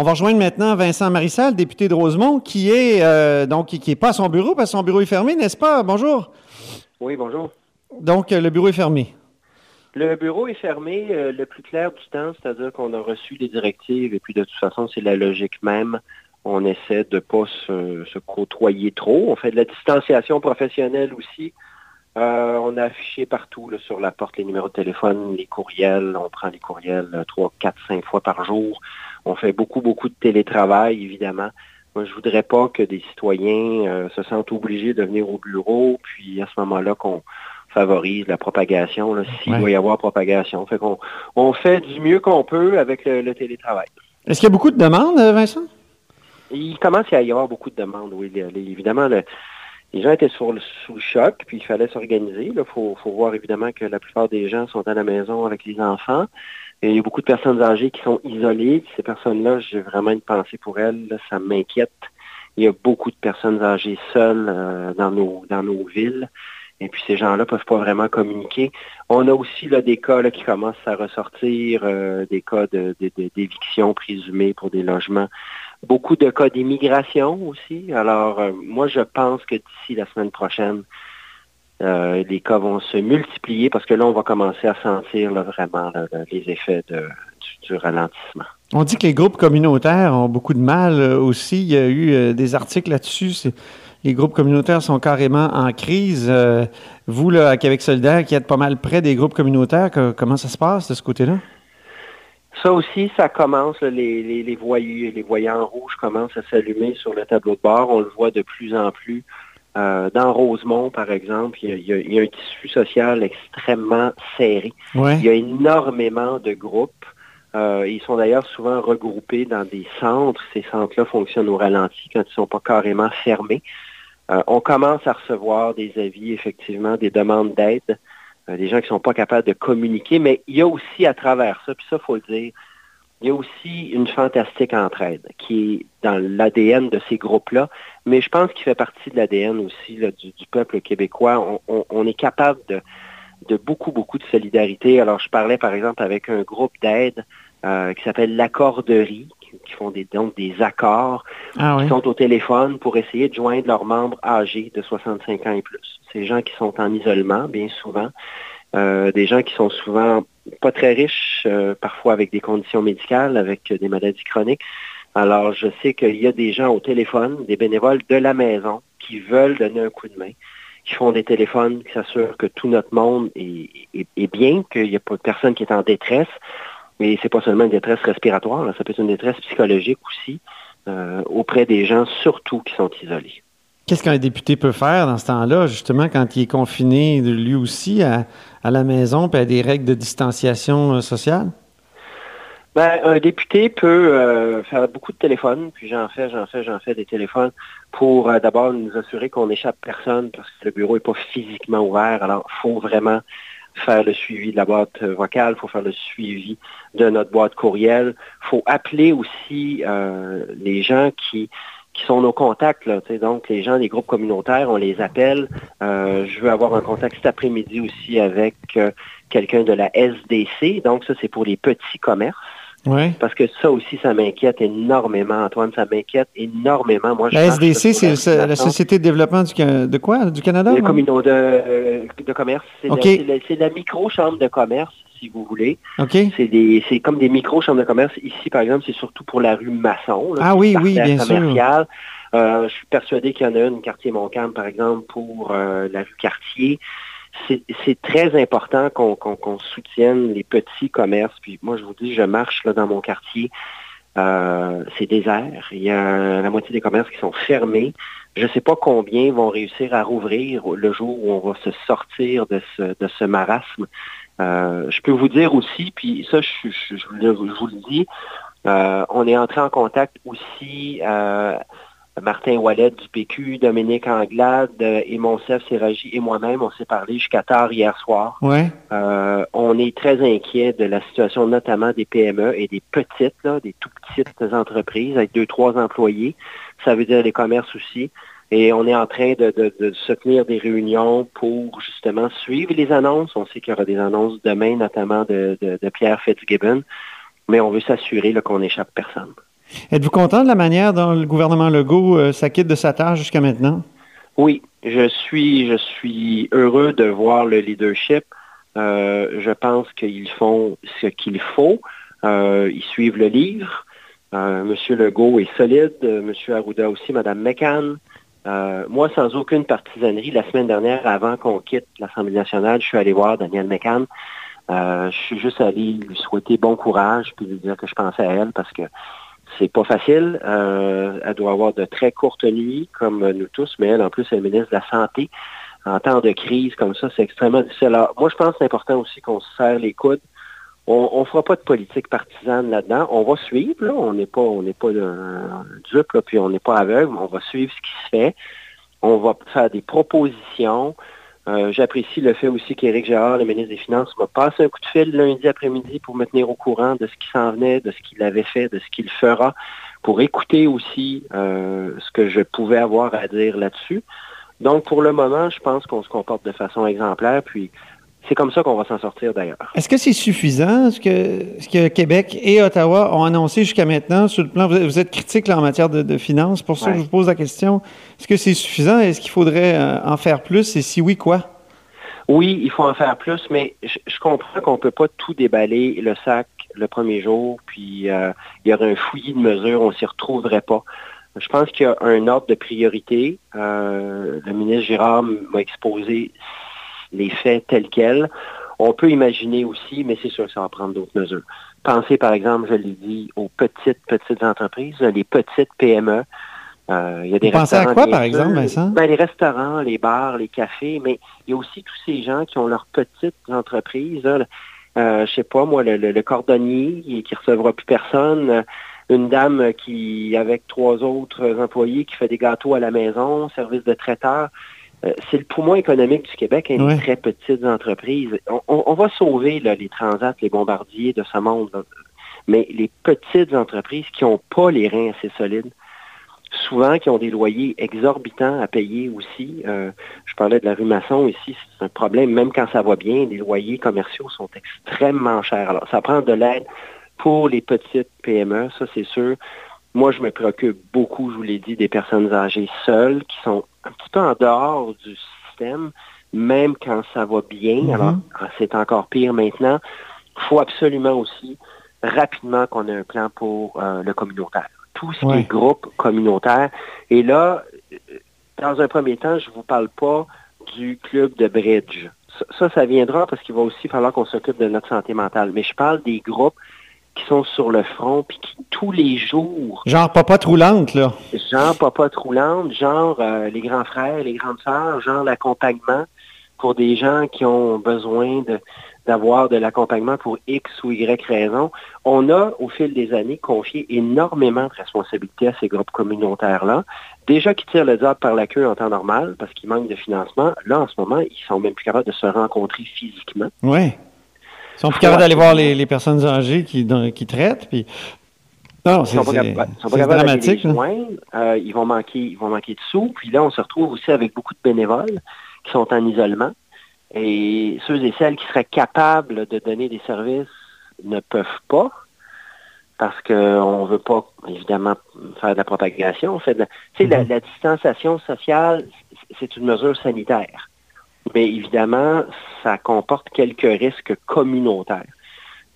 On va rejoindre maintenant Vincent Marissal, député de Rosemont, qui est euh, donc qui, est pas à son bureau parce que son bureau est fermé, n'est-ce pas? Bonjour. Oui, bonjour. Donc, euh, le bureau est fermé. Le bureau est fermé euh, le plus clair du temps, c'est-à-dire qu'on a reçu des directives et puis de toute façon, c'est la logique même. On essaie de ne pas se, côtoyer trop. On fait de la distanciation professionnelle aussi. On a affiché partout sur la porte les numéros de téléphone, les courriels. On prend les courriels trois, quatre, cinq fois par jour. On fait beaucoup, beaucoup de télétravail, évidemment. Moi, je voudrais pas que des citoyens euh, se sentent obligés de venir au bureau, puis à ce moment-là qu'on favorise la propagation, s'il doit y avoir propagation. Fait qu'on on fait du mieux qu'on peut avec le, télétravail. Est-ce qu'il y a beaucoup de demandes, euh, Vincent? Il commence à y avoir beaucoup de demandes, oui. Évidemment, les gens étaient sous le choc, puis il fallait s'organiser. Il faut, faut, voir évidemment que la plupart des gens sont à la maison avec les enfants. Et il y a beaucoup de personnes âgées qui sont isolées. Ces personnes-là, j'ai vraiment une pensée pour elles. ça m'inquiète. Il y a beaucoup de personnes âgées seules euh, dans, nos, dans nos villes. Et puis ces gens-là peuvent pas vraiment communiquer. On a aussi des cas qui commencent à ressortir, euh, des cas d'éviction de, présumée pour des logements. Beaucoup de cas d'immigration aussi. Alors, euh, moi, je pense que d'ici la semaine prochaine, euh, les cas vont se multiplier parce que là, on va commencer à sentir vraiment les effets du, ralentissement. On dit que les groupes communautaires ont beaucoup de mal aussi. Il y a eu des articles là-dessus. Les groupes communautaires sont carrément en crise. vous, là, à Québec solidaire, qui êtes pas mal près des groupes communautaires, comment ça se passe de ce côté-là? Ça aussi, ça commence, les, les, les, les voyants rouges commencent à s'allumer sur le tableau de bord. On le voit de plus en plus. Euh, dans Rosemont, par exemple, il y, a, un tissu social extrêmement serré. Il y a énormément de groupes. Euh, ils sont d'ailleurs souvent regroupés dans des centres. Ces centres-là fonctionnent au ralenti quand ils ne sont pas carrément fermés. Euh, on commence à recevoir des avis, effectivement, des demandes d'aide, des gens qui ne sont pas capables de communiquer, mais il y a aussi à travers ça, puis ça, il faut le dire, il y a aussi une fantastique entraide qui est dans l'ADN de ces groupes-là, mais je pense qu'il fait partie de l'ADN aussi du, peuple québécois. On, est capable de, beaucoup, beaucoup de solidarité. Alors, je parlais par exemple avec un groupe d'aide euh, qui s'appelle l'Accorderie, qui, font des, donc des accords, ah qui sont au téléphone pour essayer de joindre leurs membres âgés de 65 ans et plus. Ces gens qui sont en isolement, bien souvent, euh, des gens qui sont souvent pas très riches, euh, parfois avec des conditions médicales, avec des maladies chroniques. Alors, je sais qu'il y a des gens au téléphone, des bénévoles de la maison, qui veulent donner un coup de main, qui font des téléphones, qui s'assurent que tout notre monde est, bien, qu'il n'y a pas de personne qui est en détresse. Mais c'est pas seulement une détresse respiratoire, ça peut être une détresse psychologique aussi, euh, auprès des gens surtout qui sont isolés. Qu'est-ce qu'un député peut faire dans ce temps-là, justement, quand il est confiné lui aussi à, la maison et à des règles de distanciation euh, sociale? Ben, un député peut euh, faire beaucoup de téléphones, puis j'en fais, j'en fais, j'en fais des téléphones pour euh, d'abord nous assurer qu'on n'échappe personne parce que le bureau n'est pas physiquement ouvert. Alors, il faut vraiment faire le suivi de la boîte vocale, il faut faire le suivi de notre boîte courriel. Il faut appeler aussi les gens qui qui sont nos contacts. Donc, les gens des groupes communautaires, on les appelle. Euh, je veux avoir un contact cet après-midi aussi avec euh, quelqu'un de la SDC. Donc, ça, c'est pour les petits commerces. Oui. Parce que ça aussi, ça m'inquiète énormément, Antoine. Ça m'inquiète énormément. Moi, la SDC, c'est la Société de développement du, de quoi? Du Canada? Le communauté de, de commerce. C'est la, la micro-chambre de commerce si vous voulez. C'est comme des micro-chambres de commerce. Ici, par exemple, c'est surtout pour la rue Masson. ah oui, oui, bien sûr. Euh, je suis persuadé qu'il y en a une, quartier Montcalm, par exemple, pour euh, la rue Cartier. C'est très important qu'on soutienne les petits commerces. Puis moi, je vous dis, je marche là, dans mon quartier. Euh, c'est désert. Il y a la moitié des commerces qui sont fermés. Je ne sais pas combien vont réussir à rouvrir le jour où on va se sortir de ce, de ce marasme. Euh, je peux vous dire aussi, puis ça, je, vous le dis, euh, on est entré en contact aussi Martin Wallet du PQ, Dominique Anglade et Monsef Séragi et moi-même, on s'est parlé jusqu'à tard hier soir. Ouais. on est très inquiet de la situation notamment des PME et des petites, là, des tout petites entreprises avec deux, trois employés. Ça veut dire les commerces aussi. Et on est en train de, se tenir des réunions pour justement suivre les annonces. On sait qu'il y aura des annonces demain, notamment de, Pierre Fitzgibbon, mais on veut s'assurer qu'on n'échappe personne. Êtes-vous content de la manière dont le gouvernement Legault s'acquitte de sa tâche jusqu'à maintenant? Oui, je suis, je suis heureux de voir le leadership. je pense qu'ils font ce qu'il faut. ils suivent le livre. Monsieur Legault est solide. Monsieur Arruda aussi, Madame McCann. Euh, moi, sans aucune partisanerie, la semaine dernière, avant qu'on quitte l'Assemblée nationale, je suis allé voir Danielle McCann. Euh, je suis juste allé lui souhaiter bon courage puis lui dire que je pensais à elle parce que c'est pas facile. Euh, elle doit avoir de très courtes nuits, comme nous tous, mais elle, en plus, est ministre de la Santé. En temps de crise comme ça, c'est extrêmement difficile. Moi, je pense que c'est important aussi qu'on se serre les coudes on ne fera pas de politique partisane là-dedans. On va suivre, on n'est pas, on n'est dupe, puis on n'est pas aveugle, on va suivre ce qui se fait. On va faire des propositions. Euh, j'apprécie le fait aussi qu'Éric Gérard, le ministre des Finances, m'a passé un coup de fil lundi après-midi pour me tenir au courant de ce qui s'en venait, de ce qu'il avait fait, de ce qu'il fera, pour écouter aussi euh, ce que je pouvais avoir à dire là-dessus. Donc, pour le moment, je pense qu'on se comporte de façon exemplaire, c'est comme ça qu'on va s'en sortir d'ailleurs. Est-ce que c'est suffisant ce que, ce que Québec et Ottawa ont annoncé jusqu'à maintenant sur le plan? Vous êtes critique en matière de, finances, pour ça je vous pose la question. Est-ce que c'est suffisant? Est-ce qu'il faudrait euh, en faire plus? Et si oui, quoi? Oui, il faut en faire plus, mais je, comprends qu'on ne peut pas tout déballer le sac le premier jour, puis euh, il y aurait un fouillis de mesures, on ne s'y retrouverait pas. Je pense qu'il y a un ordre de priorité. Euh, le ministre Girard m'a exposé les faits tels quels. On peut imaginer aussi, mais c'est sûr que ça va prendre d'autres mesures. Pensez, par exemple, je l'ai dit, aux petites, petites entreprises, les petites PME. Euh, il y a des Pensez à quoi, par exemple, Vincent? Ben, les restaurants, les bars, les cafés, mais il y a aussi tous ces gens qui ont leurs petites entreprises. Là, euh, je sais pas, moi, le, cordonnier qui recevra plus personne, une dame qui, avec trois autres employés, qui fait des gâteaux à la maison, service de traiteur. Euh, c'est le poumon économique du Québec, et très petites entreprises. On, va sauver les transats, les bombardiers de ce monde, mais les petites entreprises qui n'ont pas les reins assez solides, souvent qui ont des loyers exorbitants à payer aussi. Euh, je parlais de la rue Masson ici, c'est un problème, même quand ça va bien, les loyers commerciaux sont extrêmement chers. Alors, ça prend de l'aide pour les petites PME, ça c'est sûr. Moi, je me préoccupe beaucoup, je vous l'ai dit, des personnes âgées seules qui sont un petit peu en dehors du système, même quand ça va bien. Mhm. Alors, c'est encore pire maintenant. Il faut absolument aussi rapidement qu'on ait un plan pour euh, le communautaire. Tout ce qui est groupe communautaire. Et là, dans un premier temps, je ne vous parle pas du club de bridge. Ça, ça viendra parce qu'il va aussi falloir qu'on s'occupe de notre santé mentale. Mais je parle des groupes qui sont sur le front, puis qui tous les jours... Genre papa roulante, là. Genre papa roulante, genre euh, les grands frères, les grandes sœurs, genre l'accompagnement pour des gens qui ont besoin d'avoir de l'accompagnement pour X ou Y raison. On a, au fil des années, confié énormément de responsabilités à ces groupes communautaires-là. Déjà qui tirent le diable par la queue en temps normal parce qu'ils manquent de financement. Là, en ce moment, ils sont même plus capables de se rencontrer physiquement. Oui. Ils sont plus capables d'aller voir les, personnes âgées qui, qui traitent. Puis... Non, c'est dramatique. Euh, ils, vont manquer, ils vont manquer de sous. Puis là, on se retrouve aussi avec beaucoup de bénévoles qui sont en isolement. Et ceux et celles qui seraient capables de donner des services ne peuvent pas parce qu'on ne veut pas, évidemment, faire de la propagation. La, mm-hmm. la distanciation sociale, c'est une mesure sanitaire mais évidemment, ça comporte quelques risques communautaires.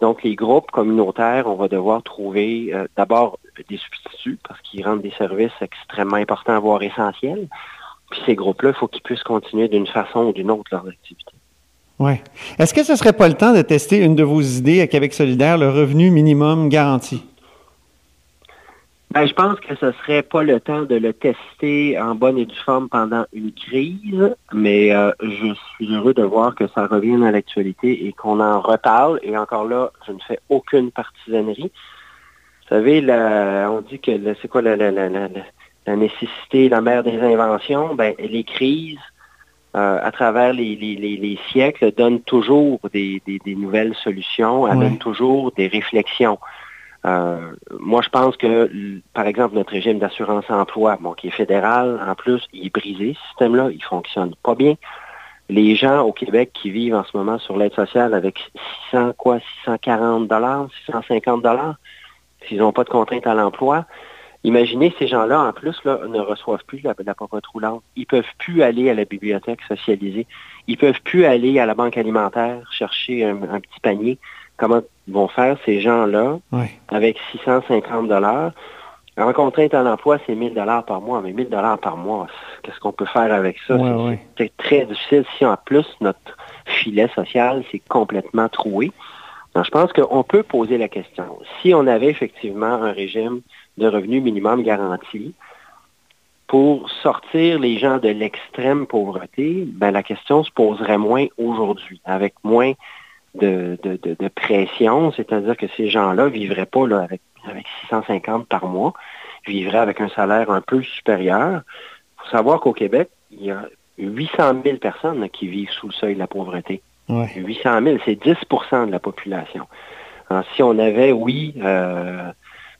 Donc, les groupes communautaires, on va devoir trouver euh, d'abord des substituts parce qu'ils rendent des services extrêmement importants, voire essentiels. Puis ces groupes-là, il faut qu'ils puissent continuer d'une façon ou d'une autre leur activité. Oui. Est-ce que ce ne serait pas le temps de tester une de vos idées à Québec solidaire, le revenu minimum garanti? Ben, je pense que ce serait pas le temps de le tester en bonne et due forme pendant une crise, mais euh, je suis heureux de voir que ça revienne à l'actualité et qu'on en reparle. Et encore là, je ne fais aucune partisanerie. Vous savez, on dit que c'est quoi la, nécessité, la mère des inventions? Ben, les crises, euh, à travers les, siècles, donnent toujours des, nouvelles solutions, amènent toujours des réflexions. Euh, moi, je pense que, par exemple, notre régime d'assurance emploi, bon, qui est fédéral, en plus, il est brisé, ce système-là, il fonctionne pas bien. Les gens au Québec qui vivent en ce moment sur l'aide sociale avec 600, quoi, 640 dollars, 650 dollars, s'ils n'ont pas de contrainte à l'emploi, imaginez ces gens-là, en plus, ne reçoivent plus la, la pauvreté roulante. Ils peuvent plus aller à la bibliothèque socialisée. Ils peuvent plus aller à la banque alimentaire chercher un, petit panier. Comment vont faire ces gens-là avec 650 dollars? En contrainte à l'emploi, c'est 1000 dollars par mois, mais 1000 dollars par mois, qu'est-ce qu'on peut faire avec ça? c'est très difficile si en plus notre filet social s'est complètement troué. je pense qu'on peut poser la question. Si on avait effectivement un régime de revenu minimum garanti pour sortir les gens de l'extrême pauvreté, ben, la question se poserait moins aujourd'hui, avec moins de, pression, c'est-à-dire que ces gens-là vivraient pas là, avec avec 650 par mois, vivrait avec un salaire un peu supérieur. Il faut savoir qu'au Québec, il y a 800 000 personnes qui vivent sous le seuil de la pauvreté. 800 000, c'est 10% de la population. Alors, si on avait, oui, euh,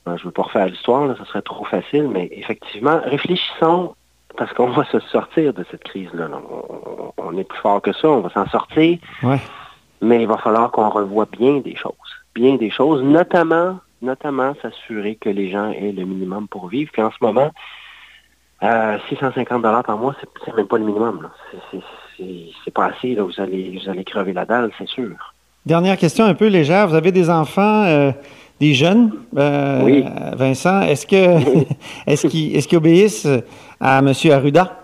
ben, je ne veux pas refaire l'histoire, ce serait trop facile, mais effectivement, réfléchissons parce qu'on va se sortir de cette crise-là. On, est plus fort que ça, on va s'en sortir. Mais il va falloir qu'on revoie bien des choses. Bien des choses, notamment notamment s'assurer que les gens aient le minimum pour vivre. Puis en ce moment, 650 dollars par mois, c'est même pas le minimum. C'est pas assez. Là. Vous, allez, vous allez crever la dalle, c'est sûr. Dernière question un peu légère. Vous avez des enfants, euh, des jeunes, euh, oui. Vincent. Est-ce que est-ce qu'ils obéissent à M. Arruda?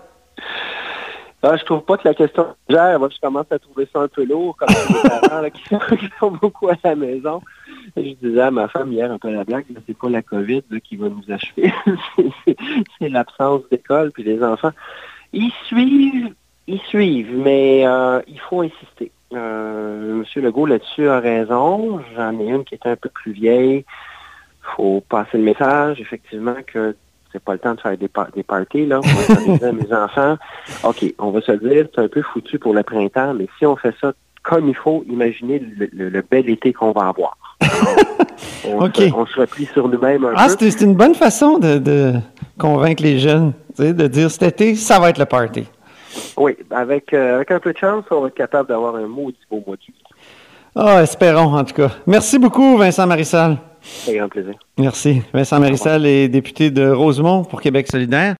Ah, je trouve pas que la question légère. Moi, je commence à trouver ça un peu lourd, comme les parents qui, sont, beaucoup à la maison. Je disais à ma femme hier un peu la blague, c'est pas la COVID qui va nous achever, c'est l'absence d'école puis les enfants. Ils suivent, ils suivent, mais euh, il faut insister. Euh, Monsieur Legault là-dessus a raison. J'en ai une qui est un peu plus vieille. faut passer le message, effectivement, que c'est pas le temps de faire des, des parties, là. Moi, à mes enfants, OK, on va se dire, c'est un peu foutu pour le printemps, mais si on fait ça comme il faut, imaginez le bel été qu'on va avoir on, se, replie sur nous-mêmes un ah, C'est une bonne façon de, convaincre les jeunes, de dire cet été, ça va être le party. Oui, avec, euh, avec un peu de chance, on va être capable d'avoir un mot beau mois de. Ah, espérons en tout cas. Merci beaucoup, Vincent Marissal. Grand plaisir. Merci. Vincent Marissal est député de Rosemont pour Québec solidaire.